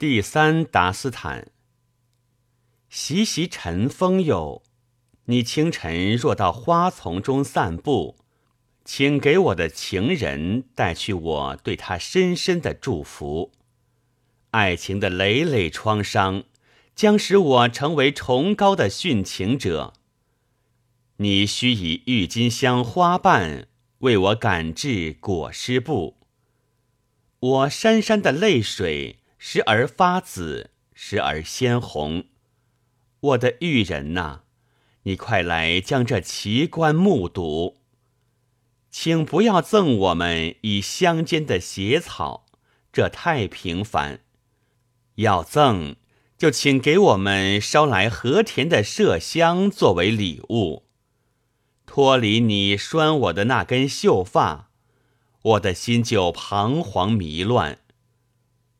第三达斯坦。习习晨风哟，你清晨若到花丛中散步，请给我的情人带去我对他深深的祝福。爱情的累累创伤，将使我成为崇高的殉情者。你须以郁金香花瓣为我赶制裹尸布。我潸潸的泪水，时而发紫，时而鲜红。我的玉人呐，你快来将这奇观目睹。请不要赠我们以乡间的血草，这太平凡。要赠，就请给我们捎来和田的麝香作为礼物。脱离你拴我的那根秀发，我的心就彷徨迷乱。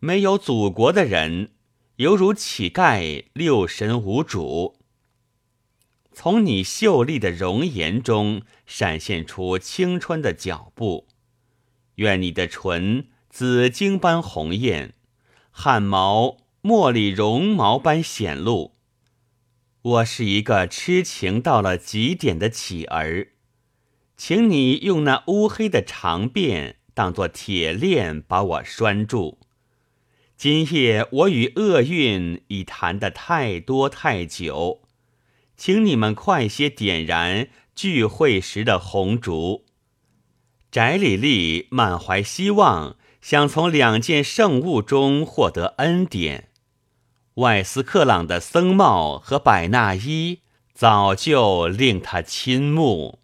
没有祖国的人。犹如乞丐，六神无主。从你秀丽的容颜中闪现出青春的脚步。愿你的唇紫晶般红艳，汗毛茉莉绒毛般显露。我是一个痴情到了极点的乞儿，请你用那乌黑的长辫当作铁链，把我拴住。今夜我与厄运已谈得太多太久，请你们快些点燃聚会时的红烛。翟里丽满怀希望，想从两件圣物中获得恩典。外斯克朗的僧帽和百纳衣早就令他倾慕。